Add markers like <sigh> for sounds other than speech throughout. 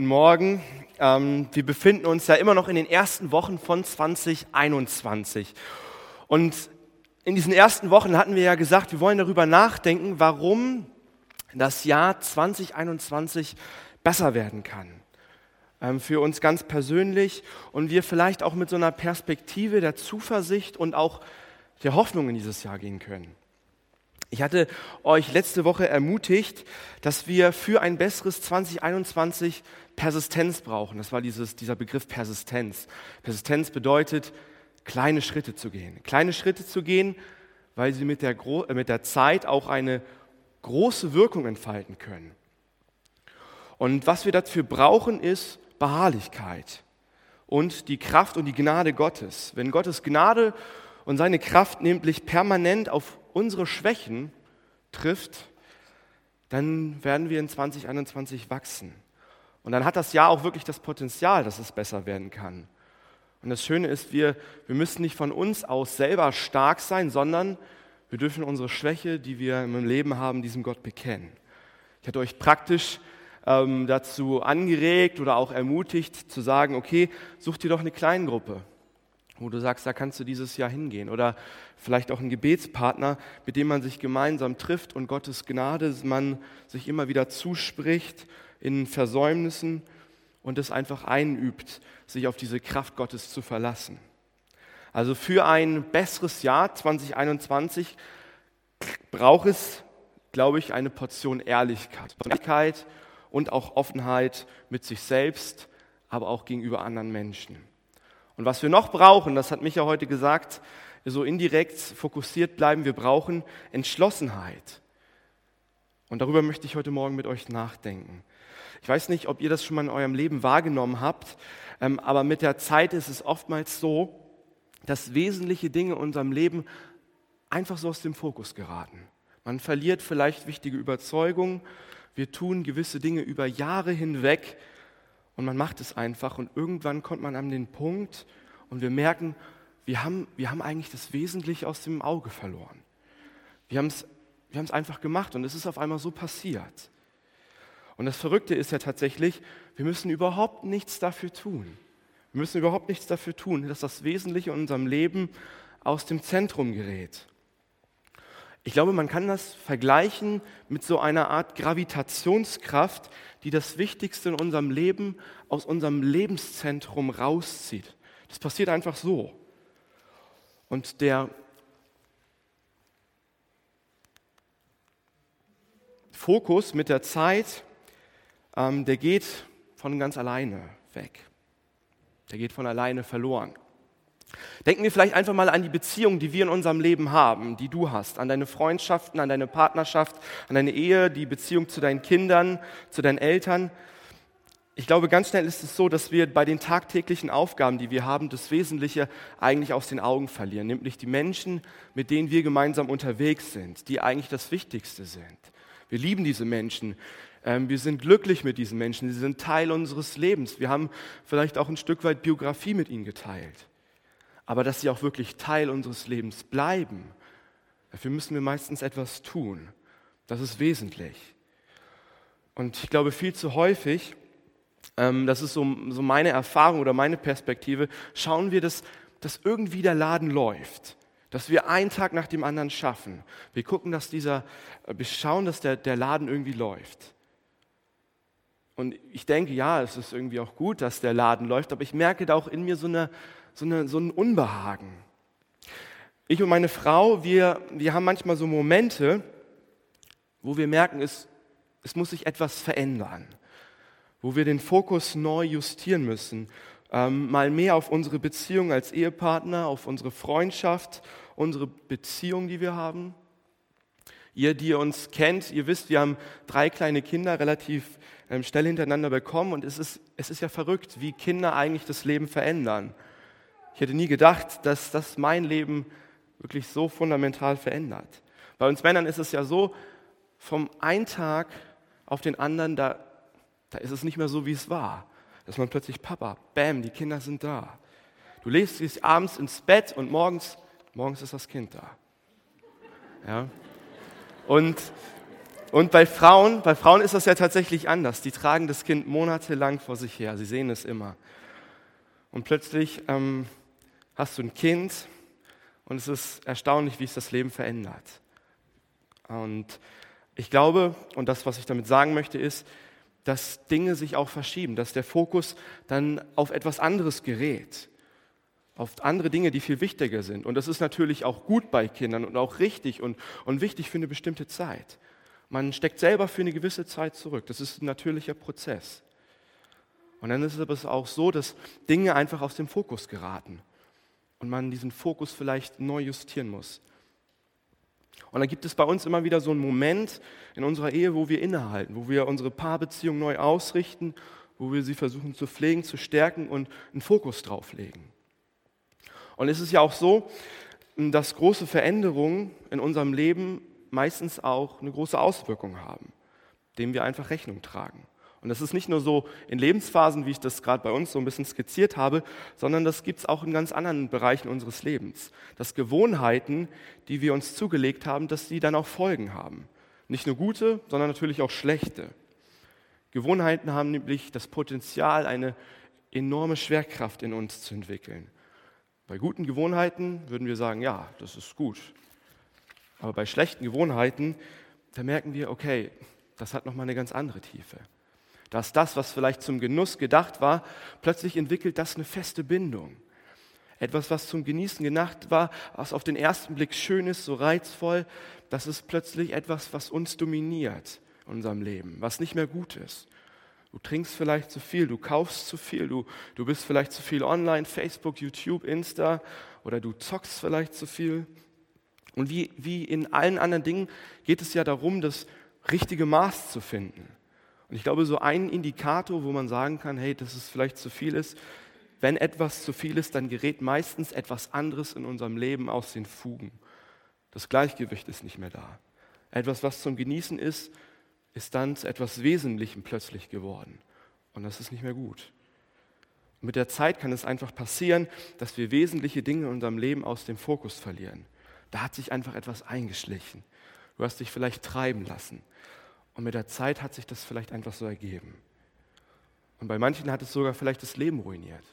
Guten Morgen. Ähm, wir befinden uns ja immer noch in den ersten Wochen von 2021. Und in diesen ersten Wochen hatten wir ja gesagt, wir wollen darüber nachdenken, warum das Jahr 2021 besser werden kann. Ähm, für uns ganz persönlich und wir vielleicht auch mit so einer Perspektive der Zuversicht und auch der Hoffnung in dieses Jahr gehen können. Ich hatte euch letzte Woche ermutigt, dass wir für ein besseres 2021 Persistenz brauchen. Das war dieses, dieser Begriff Persistenz. Persistenz bedeutet, kleine Schritte zu gehen. Kleine Schritte zu gehen, weil sie mit der, äh, mit der Zeit auch eine große Wirkung entfalten können. Und was wir dafür brauchen, ist Beharrlichkeit und die Kraft und die Gnade Gottes. Wenn Gottes Gnade und seine Kraft nämlich permanent auf unsere Schwächen trifft, dann werden wir in 2021 wachsen. Und dann hat das Jahr auch wirklich das Potenzial, dass es besser werden kann. Und das Schöne ist, wir, wir müssen nicht von uns aus selber stark sein, sondern wir dürfen unsere Schwäche, die wir im Leben haben, diesem Gott bekennen. Ich hatte euch praktisch ähm, dazu angeregt oder auch ermutigt zu sagen, okay, such dir doch eine Kleingruppe wo du sagst, da kannst du dieses Jahr hingehen. Oder vielleicht auch ein Gebetspartner, mit dem man sich gemeinsam trifft und Gottes Gnade man sich immer wieder zuspricht in Versäumnissen und es einfach einübt, sich auf diese Kraft Gottes zu verlassen. Also für ein besseres Jahr 2021 braucht es, glaube ich, eine Portion Ehrlichkeit. Ehrlichkeit und auch Offenheit mit sich selbst, aber auch gegenüber anderen Menschen. Und was wir noch brauchen, das hat Micha heute gesagt, so indirekt fokussiert bleiben, wir brauchen Entschlossenheit. Und darüber möchte ich heute Morgen mit euch nachdenken. Ich weiß nicht, ob ihr das schon mal in eurem Leben wahrgenommen habt, ähm, aber mit der Zeit ist es oftmals so, dass wesentliche Dinge in unserem Leben einfach so aus dem Fokus geraten. Man verliert vielleicht wichtige Überzeugungen, wir tun gewisse Dinge über Jahre hinweg und man macht es einfach und irgendwann kommt man an den Punkt und wir merken, wir haben, wir haben eigentlich das Wesentliche aus dem Auge verloren. Wir haben es wir haben es einfach gemacht und es ist auf einmal so passiert. Und das Verrückte ist ja tatsächlich, wir müssen überhaupt nichts dafür tun. Wir müssen überhaupt nichts dafür tun, dass das Wesentliche in unserem Leben aus dem Zentrum gerät. Ich glaube, man kann das vergleichen mit so einer Art Gravitationskraft, die das Wichtigste in unserem Leben aus unserem Lebenszentrum rauszieht. Das passiert einfach so. Und der Fokus mit der Zeit, ähm, der geht von ganz alleine weg. Der geht von alleine verloren. Denken wir vielleicht einfach mal an die Beziehungen, die wir in unserem Leben haben, die du hast, an deine Freundschaften, an deine Partnerschaft, an deine Ehe, die Beziehung zu deinen Kindern, zu deinen Eltern. Ich glaube, ganz schnell ist es so, dass wir bei den tagtäglichen Aufgaben, die wir haben, das Wesentliche eigentlich aus den Augen verlieren, nämlich die Menschen, mit denen wir gemeinsam unterwegs sind, die eigentlich das Wichtigste sind. Wir lieben diese Menschen, ähm, wir sind glücklich mit diesen Menschen, sie sind Teil unseres Lebens. Wir haben vielleicht auch ein Stück weit Biografie mit ihnen geteilt aber dass sie auch wirklich Teil unseres Lebens bleiben, dafür müssen wir meistens etwas tun. Das ist wesentlich. Und ich glaube, viel zu häufig, ähm, das ist so, so meine Erfahrung oder meine Perspektive, schauen wir, dass, dass irgendwie der Laden läuft dass wir einen Tag nach dem anderen schaffen. Wir gucken, dass dieser, äh, wir schauen, dass der, der Laden irgendwie läuft. Und ich denke, ja, es ist irgendwie auch gut, dass der Laden läuft, aber ich merke da auch in mir so eine, so, eine, so ein Unbehagen. Ich und meine Frau, wir, wir haben manchmal so Momente, wo wir merken, es, es muss sich etwas verändern, wo wir den Fokus neu justieren müssen, ähm, mal mehr auf unsere Beziehung als Ehepartner, auf unsere Freundschaft, unsere Beziehung, die wir haben. Ihr, die ihr uns kennt, ihr wisst, wir haben drei kleine Kinder relativ ähm, schnell hintereinander bekommen und es ist, es ist ja verrückt, wie Kinder eigentlich das Leben verändern. Ich hätte nie gedacht, dass das mein Leben wirklich so fundamental verändert. Bei uns Männern ist es ja so, vom einen Tag auf den anderen, da, da ist es nicht mehr so, wie es war. Dass man plötzlich, Papa, bam, die Kinder sind da. Du legst dich abends ins Bett und morgens, morgens ist das Kind da. Ja? Und Und bei Frauen, bei Frauen ist das ja tatsächlich anders. Die tragen das Kind monatelang vor sich her. Sie sehen es immer. Und plötzlich ähm, hast du ein Kind und es ist erstaunlich, wie es das Leben verändert. Und ich glaube, und das, was ich damit sagen möchte, ist, dass Dinge sich auch verschieben, dass der Fokus dann auf etwas anderes gerät, auf andere Dinge, die viel wichtiger sind. Und das ist natürlich auch gut bei Kindern und auch richtig und, und wichtig für eine bestimmte Zeit. Man steckt selber für eine gewisse Zeit zurück. Das ist ein natürlicher Prozess. Und dann ist es aber auch so, dass Dinge einfach aus dem Fokus geraten und man diesen Fokus vielleicht neu justieren muss. Und dann gibt es bei uns immer wieder so einen Moment in unserer Ehe, wo wir innehalten, wo wir unsere Paarbeziehung neu ausrichten, wo wir sie versuchen zu pflegen, zu stärken und einen Fokus drauf legen. Und es ist ja auch so, dass große Veränderungen in unserem Leben meistens auch eine große Auswirkung haben, dem wir einfach Rechnung tragen. Und das ist nicht nur so in Lebensphasen, wie ich das gerade bei uns so ein bisschen skizziert habe, sondern das gibt es auch in ganz anderen Bereichen unseres Lebens. Dass Gewohnheiten, die wir uns zugelegt haben, dass die dann auch Folgen haben. Nicht nur gute, sondern natürlich auch schlechte. Gewohnheiten haben nämlich das Potenzial, eine enorme Schwerkraft in uns zu entwickeln. Bei guten Gewohnheiten würden wir sagen, ja, das ist gut. Aber bei schlechten Gewohnheiten, da merken wir, okay, das hat nochmal eine ganz andere Tiefe dass das, was vielleicht zum Genuss gedacht war, plötzlich entwickelt das eine feste Bindung. Etwas, was zum Genießen gedacht war, was auf den ersten Blick schön ist, so reizvoll, das ist plötzlich etwas, was uns dominiert in unserem Leben, was nicht mehr gut ist. Du trinkst vielleicht zu viel, du kaufst zu viel, du, du bist vielleicht zu viel online, Facebook, YouTube, Insta oder du zockst vielleicht zu viel. Und wie, wie in allen anderen Dingen geht es ja darum, das richtige Maß zu finden. Und ich glaube, so ein Indikator, wo man sagen kann, hey, dass es vielleicht zu viel ist, wenn etwas zu viel ist, dann gerät meistens etwas anderes in unserem Leben aus den Fugen. Das Gleichgewicht ist nicht mehr da. Etwas, was zum Genießen ist, ist dann zu etwas Wesentlichem plötzlich geworden. Und das ist nicht mehr gut. Und mit der Zeit kann es einfach passieren, dass wir wesentliche Dinge in unserem Leben aus dem Fokus verlieren. Da hat sich einfach etwas eingeschlichen. Du hast dich vielleicht treiben lassen. Und mit der Zeit hat sich das vielleicht einfach so ergeben. Und bei manchen hat es sogar vielleicht das Leben ruiniert.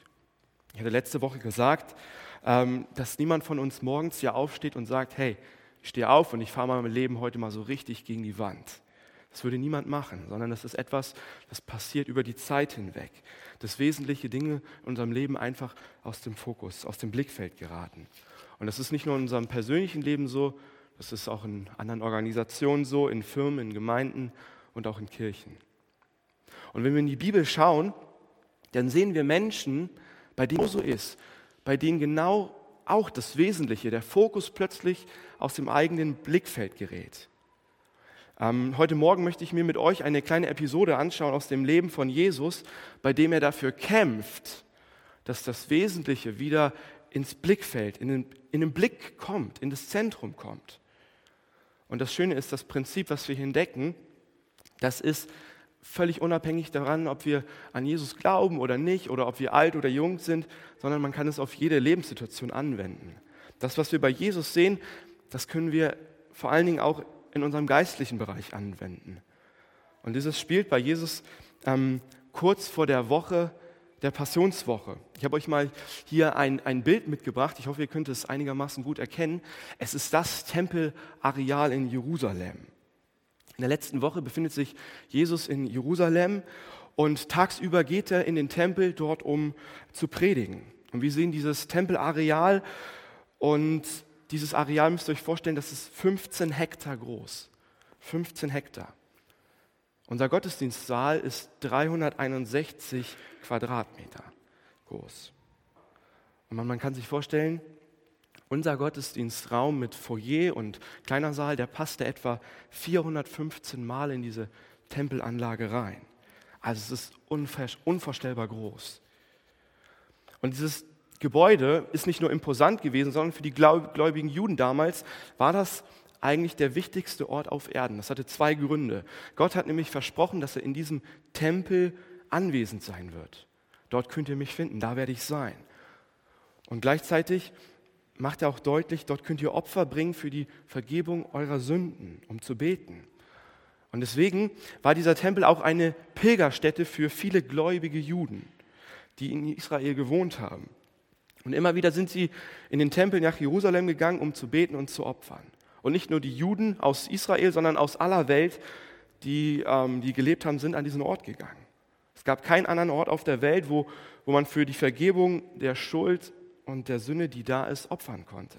Ich hatte letzte Woche gesagt, ähm, dass niemand von uns morgens hier aufsteht und sagt, hey, ich stehe auf und ich fahre mein Leben heute mal so richtig gegen die Wand. Das würde niemand machen, sondern das ist etwas, das passiert über die Zeit hinweg. Dass wesentliche Dinge in unserem Leben einfach aus dem Fokus, aus dem Blickfeld geraten. Und das ist nicht nur in unserem persönlichen Leben so, das ist auch in anderen Organisationen so, in Firmen, in Gemeinden und auch in Kirchen. Und wenn wir in die Bibel schauen, dann sehen wir Menschen, bei denen es so ist, bei denen genau auch das Wesentliche, der Fokus plötzlich aus dem eigenen Blickfeld gerät. Ähm, heute Morgen möchte ich mir mit euch eine kleine Episode anschauen aus dem Leben von Jesus, bei dem er dafür kämpft, dass das Wesentliche wieder ins Blickfeld, in den, in den Blick kommt, in das Zentrum kommt. Und das Schöne ist, das Prinzip, was wir hier entdecken, das ist völlig unabhängig daran, ob wir an Jesus glauben oder nicht, oder ob wir alt oder jung sind, sondern man kann es auf jede Lebenssituation anwenden. Das, was wir bei Jesus sehen, das können wir vor allen Dingen auch in unserem geistlichen Bereich anwenden. Und dieses spielt bei Jesus ähm, kurz vor der Woche der Passionswoche. Ich habe euch mal hier ein, ein Bild mitgebracht. Ich hoffe, ihr könnt es einigermaßen gut erkennen. Es ist das Tempelareal in Jerusalem. In der letzten Woche befindet sich Jesus in Jerusalem und tagsüber geht er in den Tempel dort, um zu predigen. Und wir sehen dieses Tempelareal und dieses Areal müsst ihr euch vorstellen, das ist 15 Hektar groß. 15 Hektar. Unser Gottesdienstsaal ist 361 Quadratmeter groß. Und man, kann sich vorstellen, unser Gottesdienstraum mit Foyer und kleiner Saal, der passte etwa 415 Mal in diese Tempelanlage rein. Also es ist unvorstellbar groß. Und dieses Gebäude ist nicht nur imposant gewesen, sondern für die gläubigen Juden damals war das eigentlich der wichtigste Ort auf Erden. Das hatte zwei Gründe. Gott hat nämlich versprochen, dass er in diesem Tempel anwesend sein wird. Dort könnt ihr mich finden, da werde ich sein. Und gleichzeitig macht er auch deutlich, dort könnt ihr Opfer bringen für die Vergebung eurer Sünden, um zu beten. Und deswegen war dieser Tempel auch eine Pilgerstätte für viele gläubige Juden, die in Israel gewohnt haben. Und immer wieder sind sie in den Tempel nach Jerusalem gegangen, um zu beten und zu opfern. Und nicht nur die Juden aus Israel, sondern aus aller Welt, die, ähm, die gelebt haben, sind an diesen Ort gegangen. Es gab keinen anderen Ort auf der Welt, wo, wo man für die Vergebung der Schuld und der Sünde, die da ist, opfern konnte.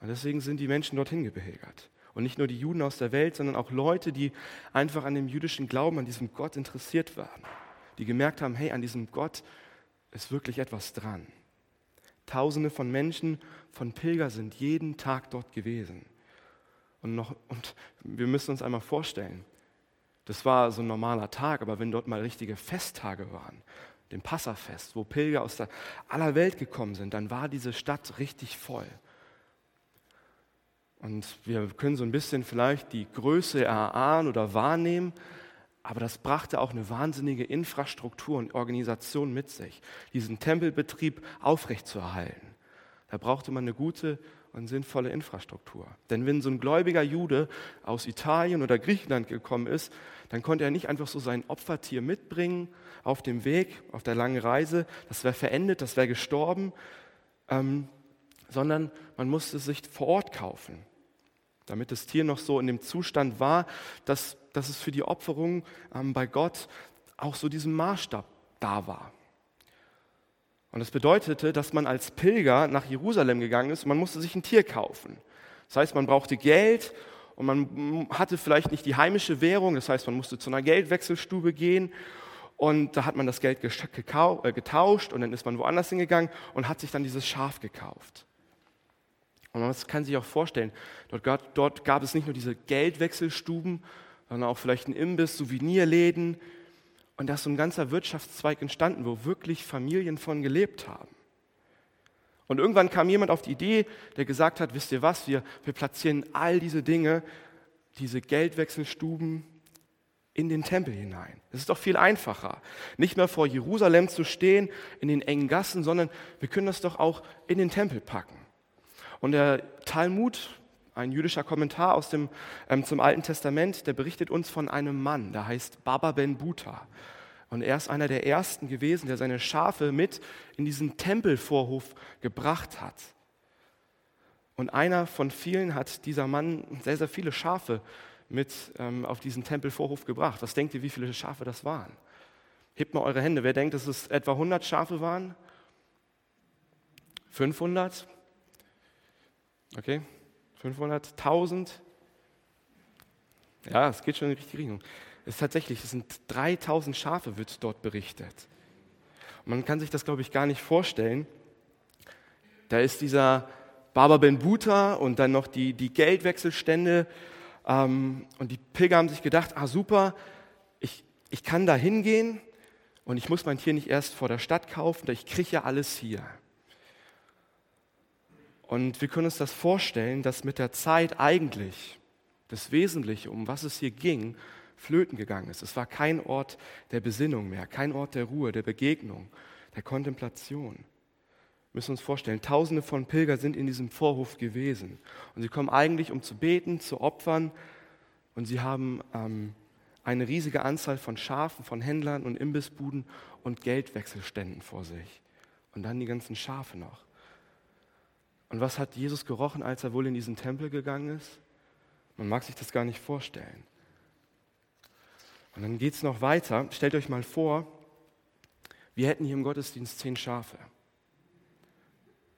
Und deswegen sind die Menschen dorthin gepilgert. Und nicht nur die Juden aus der Welt, sondern auch Leute, die einfach an dem jüdischen Glauben, an diesem Gott interessiert waren. Die gemerkt haben, hey, an diesem Gott ist wirklich etwas dran. Tausende von Menschen, von Pilger sind jeden Tag dort gewesen. Und, noch, und wir müssen uns einmal vorstellen, das war so ein normaler Tag, aber wenn dort mal richtige Festtage waren, dem Passafest, wo Pilger aus der aller Welt gekommen sind, dann war diese Stadt richtig voll. Und wir können so ein bisschen vielleicht die Größe erahnen oder wahrnehmen, aber das brachte auch eine wahnsinnige Infrastruktur und Organisation mit sich, diesen Tempelbetrieb aufrechtzuerhalten. Da brauchte man eine gute und sinnvolle Infrastruktur. Denn wenn so ein gläubiger Jude aus Italien oder Griechenland gekommen ist, dann konnte er nicht einfach so sein Opfertier mitbringen auf dem Weg, auf der langen Reise. Das wäre verendet, das wäre gestorben, ähm, sondern man musste es sich vor Ort kaufen, damit das Tier noch so in dem Zustand war, dass, dass es für die Opferung ähm, bei Gott auch so diesem Maßstab da war. Und das bedeutete, dass man als Pilger nach Jerusalem gegangen ist und man musste sich ein Tier kaufen. Das heißt, man brauchte Geld und man hatte vielleicht nicht die heimische Währung, das heißt, man musste zu einer Geldwechselstube gehen und da hat man das Geld äh, getauscht und dann ist man woanders hingegangen und hat sich dann dieses Schaf gekauft. Und man kann sich auch vorstellen, dort, dort gab es nicht nur diese Geldwechselstuben, sondern auch vielleicht ein Imbiss, Souvenirläden. Und da ist so ein ganzer Wirtschaftszweig entstanden, wo wirklich Familien von gelebt haben. Und irgendwann kam jemand auf die Idee, der gesagt hat, wisst ihr was, wir, wir platzieren all diese Dinge, diese Geldwechselstuben in den Tempel hinein. Das ist doch viel einfacher. Nicht mehr vor Jerusalem zu stehen, in den engen Gassen, sondern wir können das doch auch in den Tempel packen. Und der Talmud, ein jüdischer Kommentar aus dem, ähm, zum Alten Testament, der berichtet uns von einem Mann, der heißt Baba ben Buta. Und er ist einer der ersten gewesen, der seine Schafe mit in diesen Tempelvorhof gebracht hat. Und einer von vielen hat dieser Mann sehr, sehr viele Schafe mit ähm, auf diesen Tempelvorhof gebracht. Was denkt ihr, wie viele Schafe das waren? Hebt mal eure Hände. Wer denkt, dass es etwa 100 Schafe waren? 500? Okay, 500, 1000. Ja, es geht schon in die richtige Richtung. Es ist tatsächlich, es sind 3000 Schafe, wird dort berichtet. Und man kann sich das, glaube ich, gar nicht vorstellen. Da ist dieser Baba Ben Buta und dann noch die, die Geldwechselstände. Ähm, und die Pilger haben sich gedacht, ah super, ich, ich kann da hingehen und ich muss mein Tier nicht erst vor der Stadt kaufen, ich kriege ja alles hier. Und wir können uns das vorstellen, dass mit der Zeit eigentlich das Wesentliche, um was es hier ging, flöten gegangen ist. Es war kein Ort der Besinnung mehr, kein Ort der Ruhe, der Begegnung, der Kontemplation. Wir müssen uns vorstellen, Tausende von Pilgern sind in diesem Vorhof gewesen. Und sie kommen eigentlich, um zu beten, zu opfern. Und sie haben ähm, eine riesige Anzahl von Schafen, von Händlern und Imbissbuden und Geldwechselständen vor sich. Und dann die ganzen Schafe noch. Und was hat Jesus gerochen, als er wohl in diesen Tempel gegangen ist? Man mag sich das gar nicht vorstellen. Und dann geht es noch weiter. Stellt euch mal vor, wir hätten hier im Gottesdienst zehn Schafe.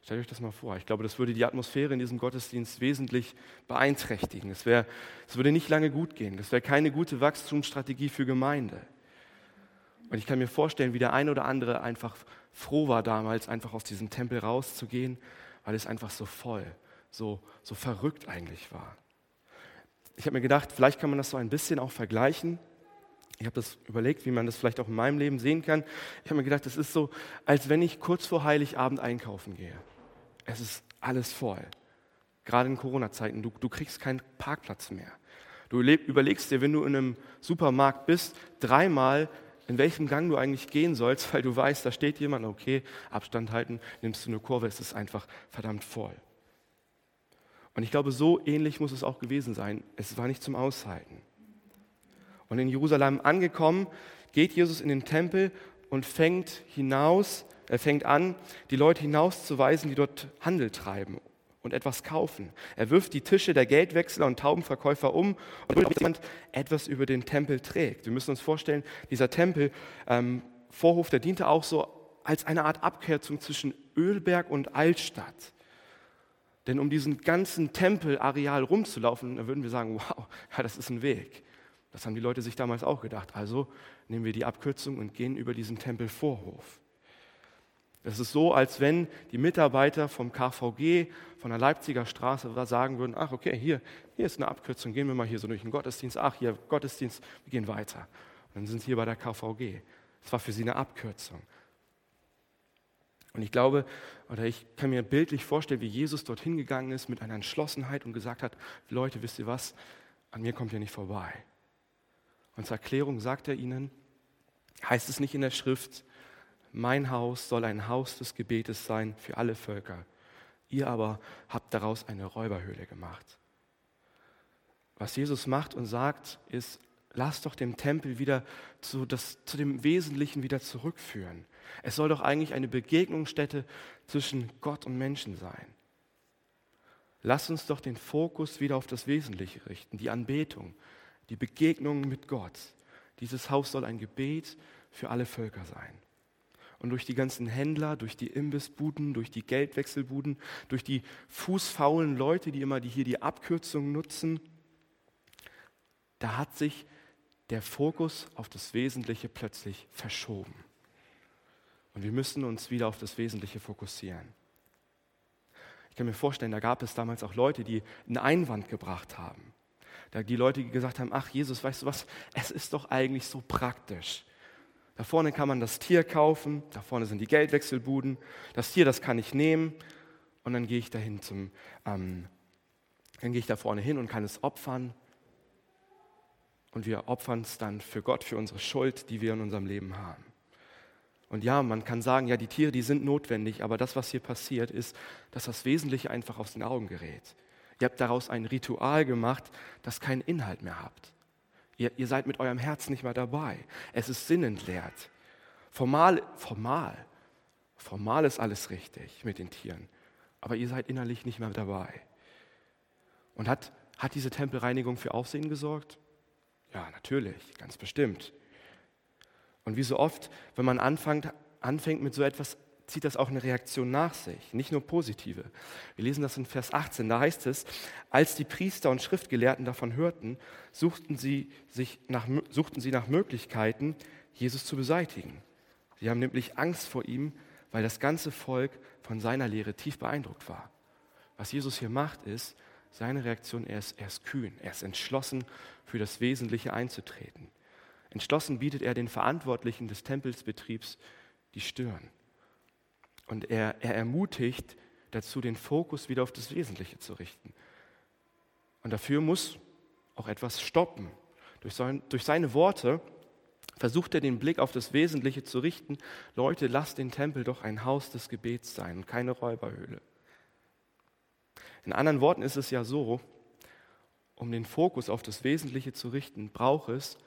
Stellt euch das mal vor. Ich glaube, das würde die Atmosphäre in diesem Gottesdienst wesentlich beeinträchtigen. Es, würde nicht lange gut gehen. Das wäre keine gute Wachstumsstrategie für Gemeinde. Und ich kann mir vorstellen, wie der eine oder andere einfach froh war damals, einfach aus diesem Tempel rauszugehen weil es einfach so voll, so, so verrückt eigentlich war. Ich habe mir gedacht, vielleicht kann man das so ein bisschen auch vergleichen. Ich habe das überlegt, wie man das vielleicht auch in meinem Leben sehen kann. Ich habe mir gedacht, es ist so, als wenn ich kurz vor Heiligabend einkaufen gehe. Es ist alles voll. Gerade in Corona-Zeiten. Du, du kriegst keinen Parkplatz mehr. Du überlegst dir, wenn du in einem Supermarkt bist, dreimal, in welchem Gang du eigentlich gehen sollst, weil du weißt, da steht jemand, okay, Abstand halten, nimmst du eine Kurve, es ist einfach verdammt voll. Und ich glaube, so ähnlich muss es auch gewesen sein. Es war nicht zum Aushalten. Und in Jerusalem angekommen, geht Jesus in den Tempel und fängt hinaus, er fängt an, die Leute hinauszuweisen, die dort Handel treiben und etwas kaufen. Er wirft die Tische der Geldwechsler und Taubenverkäufer um und jemand etwas über den Tempel trägt. Wir müssen uns vorstellen, dieser Tempel, ähm, Vorhof, der diente auch so als eine Art Abkürzung zwischen Ölberg und Altstadt. Denn um diesen ganzen Tempelareal rumzulaufen, da würden wir sagen, wow, <laughs> ja, das ist ein Weg. Das haben die Leute sich damals auch gedacht. Also nehmen wir die Abkürzung und gehen über diesen Tempelvorhof. Es ist so, als wenn die Mitarbeiter vom KVG, von der Leipziger Straße sagen würden, ach okay, hier, hier ist eine Abkürzung, gehen wir mal hier so durch den Gottesdienst, ach hier, Gottesdienst, wir gehen weiter. Und dann sind sie hier bei der KVG. Es war für sie eine Abkürzung. Und ich glaube, oder ich kann mir bildlich vorstellen, wie Jesus dorthin gegangen ist mit einer Entschlossenheit und gesagt hat, Leute, wisst ihr was, an mir kommt ihr nicht vorbei. Und zur Erklärung sagt er ihnen, heißt es nicht in der Schrift, mein Haus soll ein Haus des Gebetes sein für alle Völker. Ihr aber habt daraus eine Räuberhöhle gemacht. Was Jesus macht und sagt, ist, lasst doch dem Tempel wieder zu, das, zu dem Wesentlichen wieder zurückführen. Es soll doch eigentlich eine Begegnungsstätte zwischen Gott und Menschen sein. Lass uns doch den Fokus wieder auf das Wesentliche richten, die Anbetung, die Begegnung mit Gott. Dieses Haus soll ein Gebet für alle Völker sein. Und durch die ganzen Händler, durch die Imbissbuden, durch die Geldwechselbuden, durch die fußfaulen Leute, die immer die hier die Abkürzung nutzen, da hat sich der Fokus auf das Wesentliche plötzlich verschoben. Und wir müssen uns wieder auf das Wesentliche fokussieren. Ich kann mir vorstellen, da gab es damals auch Leute, die einen Einwand gebracht haben. Die Leute, die gesagt haben, ach Jesus, weißt du was, es ist doch eigentlich so praktisch. Da vorne kann man das Tier kaufen, da vorne sind die Geldwechselbuden. Das Tier, das kann ich nehmen und dann gehe ich dahin zum, ähm, dann gehe ich da vorne hin und kann es opfern. Und wir opfern es dann für Gott, für unsere Schuld, die wir in unserem Leben haben. Und ja, man kann sagen, ja, die Tiere, die sind notwendig, aber das, was hier passiert, ist, dass das Wesentliche einfach aus den Augen gerät. Ihr habt daraus ein Ritual gemacht, das keinen Inhalt mehr habt. Ihr, ihr seid mit eurem Herz nicht mehr dabei. Es ist sinnentleert. Formal, formal, formal ist alles richtig mit den Tieren, aber ihr seid innerlich nicht mehr dabei. Und hat, hat diese Tempelreinigung für Aufsehen gesorgt? Ja, natürlich, ganz bestimmt. Und wie so oft, wenn man anfängt, anfängt mit so etwas zieht das auch eine Reaktion nach sich, nicht nur positive. Wir lesen das in Vers 18, da heißt es, als die Priester und Schriftgelehrten davon hörten, suchten sie, sich nach, suchten sie nach Möglichkeiten, Jesus zu beseitigen. Sie haben nämlich Angst vor ihm, weil das ganze Volk von seiner Lehre tief beeindruckt war. Was Jesus hier macht, ist, seine Reaktion, er ist, er ist kühn, er ist entschlossen, für das Wesentliche einzutreten. Entschlossen bietet er den Verantwortlichen des Tempelsbetriebs die Stirn. Und er, er ermutigt dazu, den Fokus wieder auf das Wesentliche zu richten. Und dafür muss auch etwas stoppen. Durch, sein, durch seine Worte versucht er den Blick auf das Wesentliche zu richten. Leute, lasst den Tempel doch ein Haus des Gebets sein und keine Räuberhöhle. In anderen Worten ist es ja so, um den Fokus auf das Wesentliche zu richten, braucht es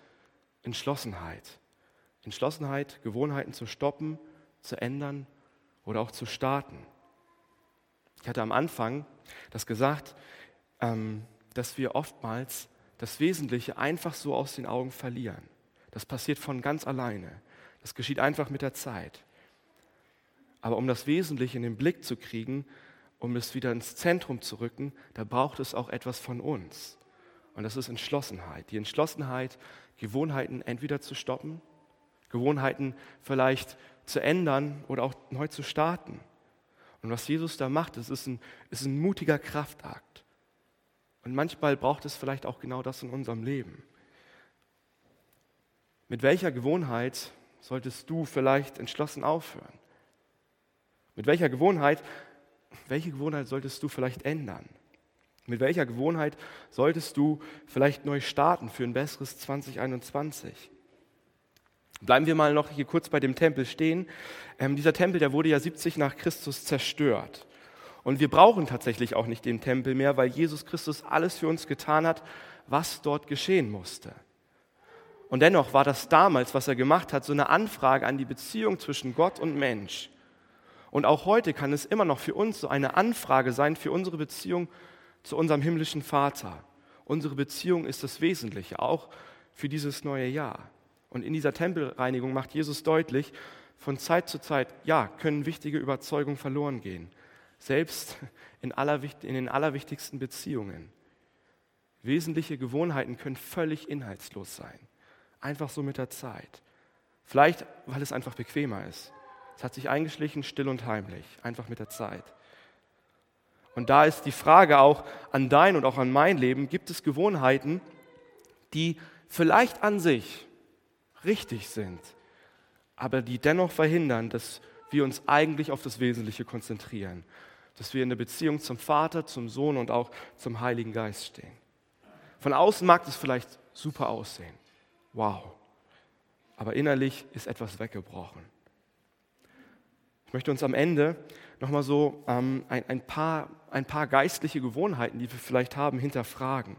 Entschlossenheit. Entschlossenheit, Gewohnheiten zu stoppen, zu ändern oder auch zu starten. Ich hatte am Anfang das gesagt, ähm, dass wir oftmals das Wesentliche einfach so aus den Augen verlieren. Das passiert von ganz alleine. Das geschieht einfach mit der Zeit. Aber um das Wesentliche in den Blick zu kriegen, um es wieder ins Zentrum zu rücken, da braucht es auch etwas von uns. Und das ist Entschlossenheit. Die Entschlossenheit, Gewohnheiten entweder zu stoppen, Gewohnheiten vielleicht zu ändern oder auch neu zu starten. Und was Jesus da macht, das ist ein, ist ein mutiger Kraftakt. Und manchmal braucht es vielleicht auch genau das in unserem Leben. Mit welcher Gewohnheit solltest du vielleicht entschlossen aufhören? Mit welcher Gewohnheit, welche Gewohnheit solltest du vielleicht ändern? Mit welcher Gewohnheit solltest du vielleicht neu starten für ein besseres 2021? Bleiben wir mal noch hier kurz bei dem Tempel stehen. Ähm, dieser Tempel, der wurde ja 70 nach Christus zerstört. Und wir brauchen tatsächlich auch nicht den Tempel mehr, weil Jesus Christus alles für uns getan hat, was dort geschehen musste. Und dennoch war das damals, was er gemacht hat, so eine Anfrage an die Beziehung zwischen Gott und Mensch. Und auch heute kann es immer noch für uns so eine Anfrage sein für unsere Beziehung zu unserem himmlischen Vater. Unsere Beziehung ist das Wesentliche, auch für dieses neue Jahr. Und in dieser Tempelreinigung macht Jesus deutlich, von Zeit zu Zeit, ja, können wichtige Überzeugungen verloren gehen. Selbst in, aller, in den allerwichtigsten Beziehungen. Wesentliche Gewohnheiten können völlig inhaltslos sein. Einfach so mit der Zeit. Vielleicht, weil es einfach bequemer ist. Es hat sich eingeschlichen, still und heimlich, einfach mit der Zeit. Und da ist die Frage auch an dein und auch an mein Leben, gibt es Gewohnheiten, die vielleicht an sich richtig sind, aber die dennoch verhindern, dass wir uns eigentlich auf das Wesentliche konzentrieren, dass wir in der Beziehung zum Vater, zum Sohn und auch zum Heiligen Geist stehen. Von außen mag es vielleicht super aussehen. Wow. Aber innerlich ist etwas weggebrochen. Ich möchte uns am Ende nochmal so ähm, ein, ein, paar, ein paar geistliche Gewohnheiten, die wir vielleicht haben, hinterfragen,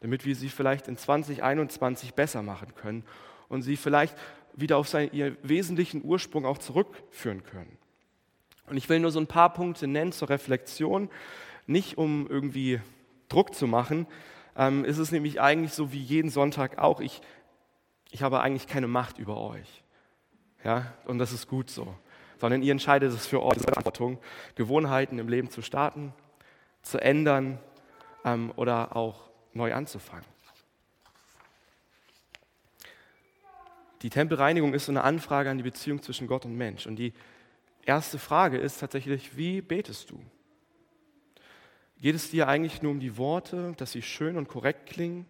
damit wir sie vielleicht in 2021 besser machen können und sie vielleicht wieder auf seinen, ihren wesentlichen Ursprung auch zurückführen können. Und ich will nur so ein paar Punkte nennen zur Reflexion, nicht um irgendwie Druck zu machen. Ähm, ist es nämlich eigentlich so wie jeden Sonntag auch, ich, ich habe eigentlich keine Macht über euch. Ja, und das ist gut so sondern ihr entscheidet es für euch, Verantwortung, Gewohnheiten im Leben zu starten, zu ändern ähm, oder auch neu anzufangen. Die Tempelreinigung ist so eine Anfrage an die Beziehung zwischen Gott und Mensch. Und die erste Frage ist tatsächlich, wie betest du? Geht es dir eigentlich nur um die Worte, dass sie schön und korrekt klingen?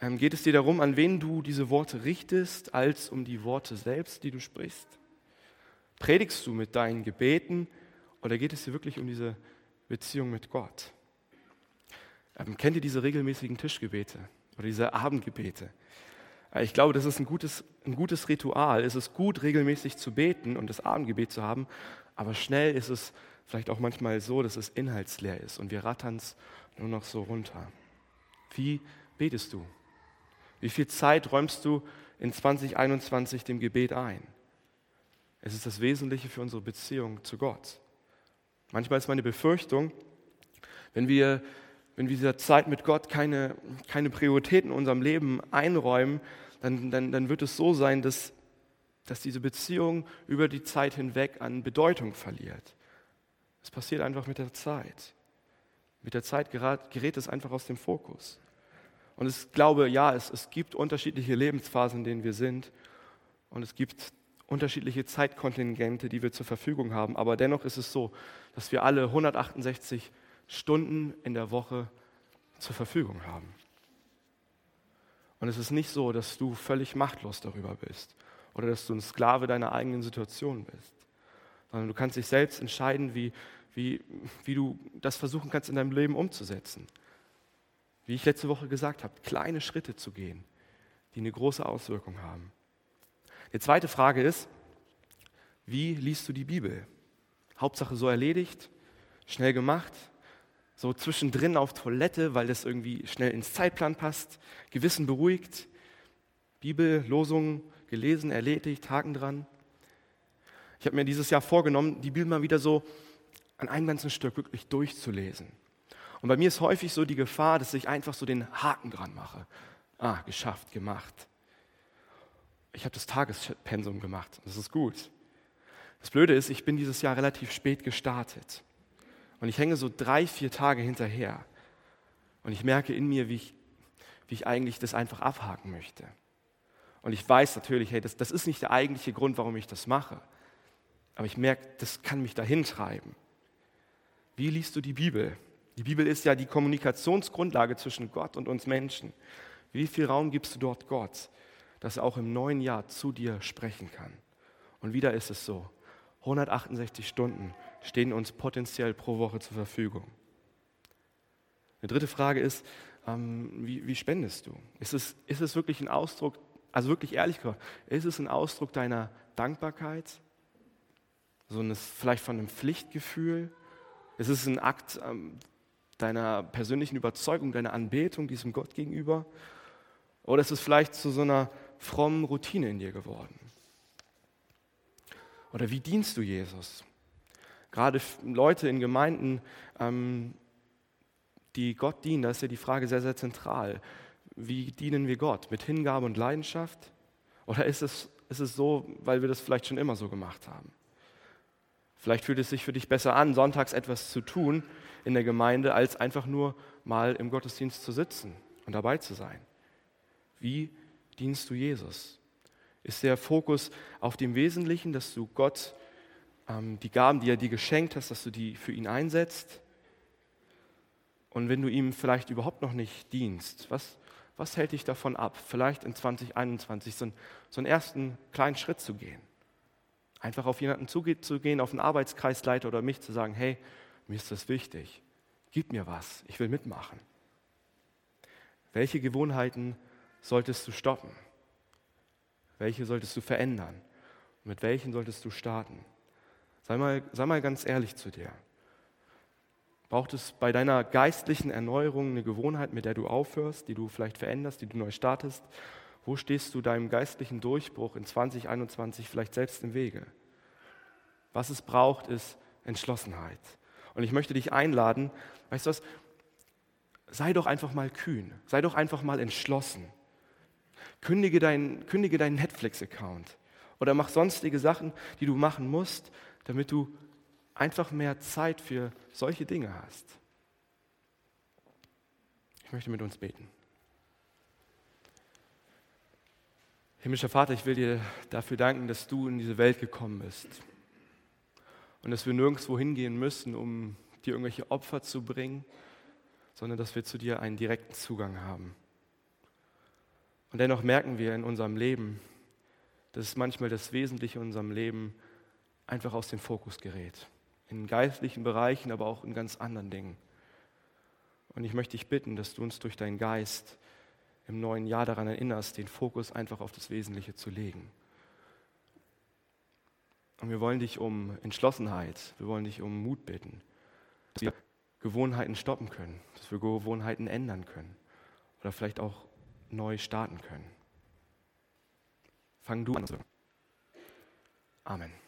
Ähm, geht es dir darum, an wen du diese Worte richtest, als um die Worte selbst, die du sprichst? Predigst du mit deinen Gebeten oder geht es dir wirklich um diese Beziehung mit Gott? Ähm, kennt ihr diese regelmäßigen Tischgebete oder diese Abendgebete? Äh, ich glaube, das ist ein gutes, ein gutes Ritual. Es ist gut, regelmäßig zu beten und das Abendgebet zu haben, aber schnell ist es vielleicht auch manchmal so, dass es inhaltsleer ist und wir rattern es nur noch so runter. Wie betest du? Wie viel Zeit räumst du in 2021 dem Gebet ein? Es ist das Wesentliche für unsere Beziehung zu Gott. Manchmal ist meine Befürchtung, wenn wir, wenn wir dieser Zeit mit Gott keine, keine Prioritäten in unserem Leben einräumen, dann, dann, dann wird es so sein, dass, dass diese Beziehung über die Zeit hinweg an Bedeutung verliert. Es passiert einfach mit der Zeit. Mit der Zeit gerät, gerät es einfach aus dem Fokus. Und ich glaube, ja, es, es gibt unterschiedliche Lebensphasen, in denen wir sind. Und es gibt unterschiedliche Zeitkontingente, die wir zur Verfügung haben. Aber dennoch ist es so, dass wir alle 168 Stunden in der Woche zur Verfügung haben. Und es ist nicht so, dass du völlig machtlos darüber bist oder dass du ein Sklave deiner eigenen Situation bist, sondern du kannst dich selbst entscheiden, wie, wie, wie du das versuchen kannst in deinem Leben umzusetzen. Wie ich letzte Woche gesagt habe, kleine Schritte zu gehen, die eine große Auswirkung haben. Die zweite Frage ist, wie liest du die Bibel? Hauptsache so erledigt, schnell gemacht, so zwischendrin auf Toilette, weil das irgendwie schnell ins Zeitplan passt, Gewissen beruhigt, Bibel, Losungen gelesen, erledigt, Haken dran. Ich habe mir dieses Jahr vorgenommen, die Bibel mal wieder so an einem ganzen Stück wirklich durchzulesen. Und bei mir ist häufig so die Gefahr, dass ich einfach so den Haken dran mache. Ah, geschafft, gemacht ich habe das Tagespensum gemacht. Das ist gut. Das Blöde ist, ich bin dieses Jahr relativ spät gestartet. Und ich hänge so drei, vier Tage hinterher. Und ich merke in mir, wie ich, wie ich eigentlich das einfach abhaken möchte. Und ich weiß natürlich, hey, das, das ist nicht der eigentliche Grund, warum ich das mache. Aber ich merke, das kann mich dahin treiben. Wie liest du die Bibel? Die Bibel ist ja die Kommunikationsgrundlage zwischen Gott und uns Menschen. Wie viel Raum gibst du dort Gott? dass er auch im neuen Jahr zu dir sprechen kann. Und wieder ist es so, 168 Stunden stehen uns potenziell pro Woche zur Verfügung. Eine dritte Frage ist, ähm, wie, wie, spendest du? Ist es, ist es wirklich ein Ausdruck, also wirklich ehrlich gesagt, ist es ein Ausdruck deiner Dankbarkeit? So ein, vielleicht von einem Pflichtgefühl? Ist es ein Akt ähm, deiner persönlichen Überzeugung, deiner Anbetung diesem Gott gegenüber? Oder ist es vielleicht zu so einer frommen Routine in dir geworden? Oder wie dienst du Jesus? Gerade Leute in Gemeinden, ähm, die Gott dienen, da ist ja die Frage sehr, sehr zentral. Wie dienen wir Gott? Mit Hingabe und Leidenschaft? Oder ist es, ist es so, weil wir das vielleicht schon immer so gemacht haben? Vielleicht fühlt es sich für dich besser an, sonntags etwas zu tun in der Gemeinde, als einfach nur mal im Gottesdienst zu sitzen und dabei zu sein. Wie dienst du Jesus? Ist der Fokus auf dem Wesentlichen, dass du Gott die Gaben, die er dir geschenkt hast, dass du die für ihn einsetzt? Und wenn du ihm vielleicht überhaupt noch nicht dienst, was, was hält dich davon ab, vielleicht in 2021 so, einen, so einen ersten kleinen Schritt zu gehen? Einfach auf jemanden zugehen, auf einen Arbeitskreisleiter oder mich zu sagen, hey, mir ist das wichtig, gib mir was, ich will mitmachen. Welche Gewohnheiten solltest du stoppen? Welche solltest du verändern? Und mit welchen solltest du starten? Sei mal, sei mal ganz ehrlich zu dir. Braucht es bei deiner geistlichen Erneuerung eine Gewohnheit, mit der du aufhörst, die du vielleicht veränderst, die du neu startest? Wo stehst du deinem geistlichen Durchbruch in 2021 vielleicht selbst im Wege? Was es braucht, ist Entschlossenheit. Und ich möchte dich einladen, weißt du was, sei doch einfach mal kühn, sei doch einfach mal entschlossen. Kündige, dein, kündige deinen Netflix-Account oder mach sonstige Sachen, die du machen musst, damit du einfach mehr Zeit für solche Dinge hast. Ich möchte mit uns beten. Himmlischer Vater, ich will dir dafür danken, dass du in diese Welt gekommen bist und dass wir nirgendwo hingehen müssen, um dir irgendwelche Opfer zu bringen, sondern dass wir zu dir einen direkten Zugang haben. Und dennoch merken wir in unserem Leben, dass manchmal das Wesentliche in unserem Leben einfach aus dem Fokus gerät in geistlichen Bereichen, aber auch in ganz anderen Dingen. Und ich möchte dich bitten, dass du uns durch deinen Geist im neuen Jahr daran erinnerst, den Fokus einfach auf das Wesentliche zu legen. Und wir wollen dich um Entschlossenheit, wir wollen dich um Mut bitten, dass wir Gewohnheiten stoppen können, dass wir Gewohnheiten ändern können oder vielleicht auch neu starten können. Fang du an. Amen.